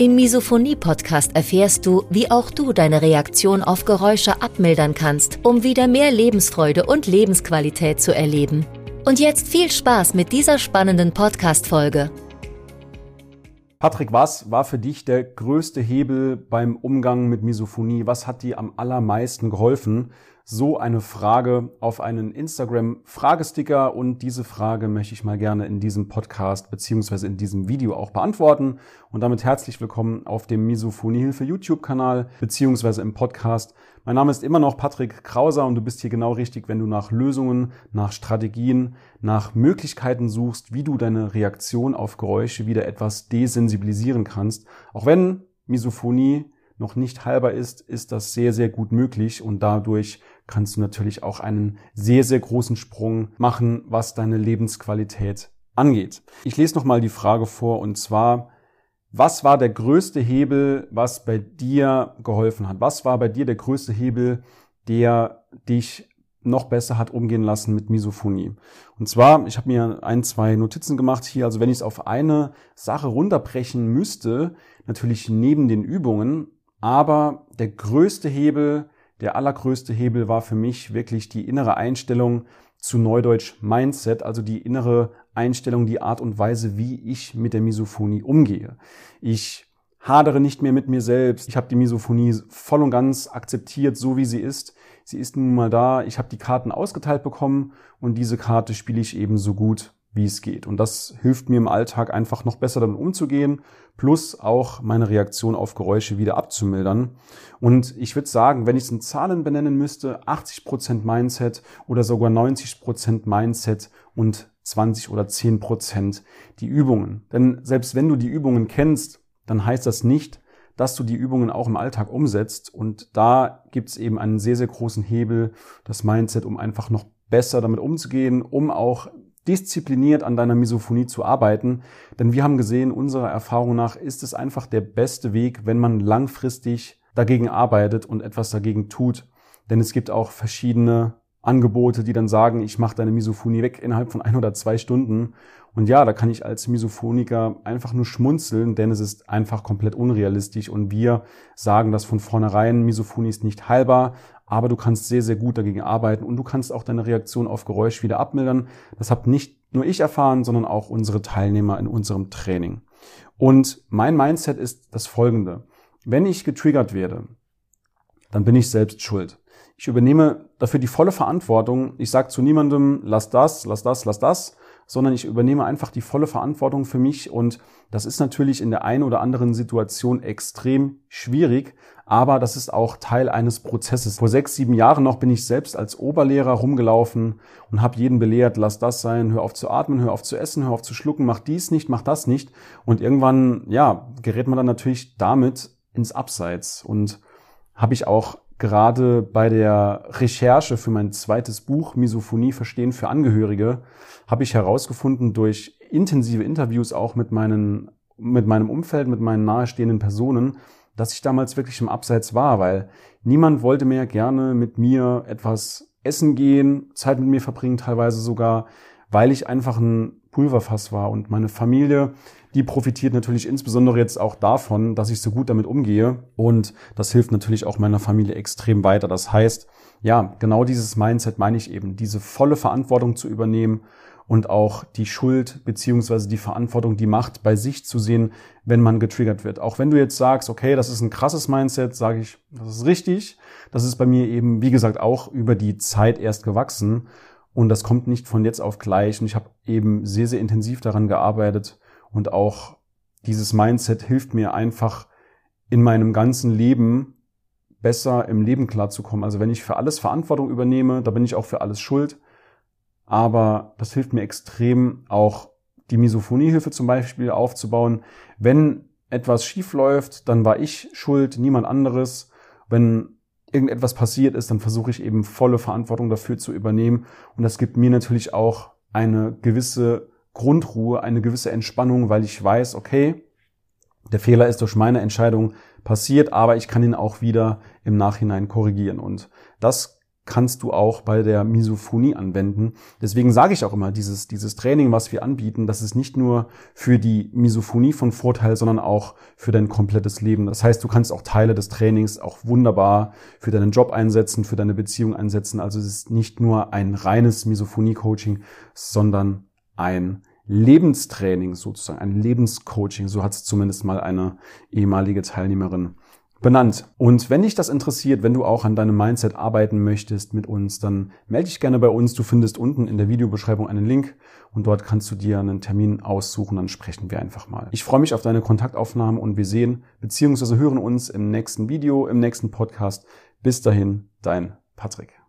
Im Misophonie-Podcast erfährst du, wie auch du deine Reaktion auf Geräusche abmildern kannst, um wieder mehr Lebensfreude und Lebensqualität zu erleben. Und jetzt viel Spaß mit dieser spannenden Podcast-Folge. Patrick, was war für dich der größte Hebel beim Umgang mit Misophonie? Was hat dir am allermeisten geholfen? So eine Frage auf einen Instagram-Fragesticker und diese Frage möchte ich mal gerne in diesem Podcast beziehungsweise in diesem Video auch beantworten. Und damit herzlich willkommen auf dem Misophoniehilfe YouTube-Kanal beziehungsweise im Podcast. Mein Name ist immer noch Patrick Krauser und du bist hier genau richtig, wenn du nach Lösungen, nach Strategien, nach Möglichkeiten suchst, wie du deine Reaktion auf Geräusche wieder etwas desensibilisieren kannst. Auch wenn Misophonie noch nicht heilbar ist, ist das sehr, sehr gut möglich und dadurch kannst du natürlich auch einen sehr, sehr großen Sprung machen, was deine Lebensqualität angeht. Ich lese nochmal die Frage vor und zwar, was war der größte Hebel, was bei dir geholfen hat? Was war bei dir der größte Hebel, der dich noch besser hat umgehen lassen mit Misophonie. Und zwar, ich habe mir ein, zwei Notizen gemacht hier, also wenn ich es auf eine Sache runterbrechen müsste, natürlich neben den Übungen, aber der größte Hebel, der allergrößte Hebel war für mich wirklich die innere Einstellung zu Neudeutsch Mindset, also die innere Einstellung, die Art und Weise, wie ich mit der Misophonie umgehe. Ich hadere nicht mehr mit mir selbst. Ich habe die Misophonie voll und ganz akzeptiert, so wie sie ist. Sie ist nun mal da. Ich habe die Karten ausgeteilt bekommen und diese Karte spiele ich eben so gut, wie es geht. Und das hilft mir im Alltag einfach noch besser damit umzugehen plus auch meine Reaktion auf Geräusche wieder abzumildern. Und ich würde sagen, wenn ich es in Zahlen benennen müsste, 80% Mindset oder sogar 90% Mindset und 20 oder 10% die Übungen. Denn selbst wenn du die Übungen kennst, dann heißt das nicht, dass du die Übungen auch im Alltag umsetzt. Und da gibt es eben einen sehr, sehr großen Hebel, das Mindset, um einfach noch besser damit umzugehen, um auch diszipliniert an deiner Misophonie zu arbeiten. Denn wir haben gesehen, unserer Erfahrung nach ist es einfach der beste Weg, wenn man langfristig dagegen arbeitet und etwas dagegen tut. Denn es gibt auch verschiedene Angebote, die dann sagen, ich mache deine Misophonie weg innerhalb von ein oder zwei Stunden. Und ja, da kann ich als Misophoniker einfach nur schmunzeln, denn es ist einfach komplett unrealistisch. Und wir sagen das von vornherein, Misophonie ist nicht heilbar, aber du kannst sehr, sehr gut dagegen arbeiten und du kannst auch deine Reaktion auf Geräusch wieder abmildern. Das habe nicht nur ich erfahren, sondern auch unsere Teilnehmer in unserem Training. Und mein Mindset ist das folgende. Wenn ich getriggert werde, dann bin ich selbst schuld. Ich übernehme dafür die volle Verantwortung. Ich sage zu niemandem, lass das, lass das, lass das, sondern ich übernehme einfach die volle Verantwortung für mich und das ist natürlich in der einen oder anderen Situation extrem schwierig, aber das ist auch Teil eines Prozesses. Vor sechs, sieben Jahren noch bin ich selbst als Oberlehrer rumgelaufen und habe jeden belehrt, lass das sein, hör auf zu atmen, hör auf zu essen, hör auf zu schlucken, mach dies nicht, mach das nicht und irgendwann, ja, gerät man dann natürlich damit ins Abseits und habe ich auch gerade bei der Recherche für mein zweites Buch Misophonie verstehen für Angehörige habe ich herausgefunden durch intensive Interviews auch mit meinen mit meinem Umfeld, mit meinen nahestehenden Personen, dass ich damals wirklich im Abseits war, weil niemand wollte mehr gerne mit mir etwas essen gehen, Zeit mit mir verbringen, teilweise sogar, weil ich einfach ein Pulverfass war und meine Familie die profitiert natürlich insbesondere jetzt auch davon, dass ich so gut damit umgehe. Und das hilft natürlich auch meiner Familie extrem weiter. Das heißt, ja, genau dieses Mindset meine ich eben, diese volle Verantwortung zu übernehmen und auch die Schuld beziehungsweise die Verantwortung, die Macht bei sich zu sehen, wenn man getriggert wird. Auch wenn du jetzt sagst, okay, das ist ein krasses Mindset, sage ich, das ist richtig. Das ist bei mir eben, wie gesagt, auch über die Zeit erst gewachsen. Und das kommt nicht von jetzt auf gleich. Und ich habe eben sehr, sehr intensiv daran gearbeitet, und auch dieses Mindset hilft mir einfach in meinem ganzen Leben besser im Leben klarzukommen. Also wenn ich für alles Verantwortung übernehme, da bin ich auch für alles schuld. Aber das hilft mir extrem auch die Misophoniehilfe zum Beispiel aufzubauen. Wenn etwas schief läuft, dann war ich schuld, niemand anderes. Wenn irgendetwas passiert ist, dann versuche ich eben volle Verantwortung dafür zu übernehmen. Und das gibt mir natürlich auch eine gewisse Grundruhe, eine gewisse Entspannung, weil ich weiß, okay, der Fehler ist durch meine Entscheidung passiert, aber ich kann ihn auch wieder im Nachhinein korrigieren. Und das kannst du auch bei der Misophonie anwenden. Deswegen sage ich auch immer, dieses, dieses Training, was wir anbieten, das ist nicht nur für die Misophonie von Vorteil, sondern auch für dein komplettes Leben. Das heißt, du kannst auch Teile des Trainings auch wunderbar für deinen Job einsetzen, für deine Beziehung einsetzen. Also es ist nicht nur ein reines Misophonie-Coaching, sondern ein Lebenstraining sozusagen, ein Lebenscoaching. So hat es zumindest mal eine ehemalige Teilnehmerin benannt. Und wenn dich das interessiert, wenn du auch an deinem Mindset arbeiten möchtest mit uns, dann melde dich gerne bei uns. Du findest unten in der Videobeschreibung einen Link und dort kannst du dir einen Termin aussuchen, dann sprechen wir einfach mal. Ich freue mich auf deine Kontaktaufnahme und wir sehen bzw. hören uns im nächsten Video, im nächsten Podcast. Bis dahin, dein Patrick.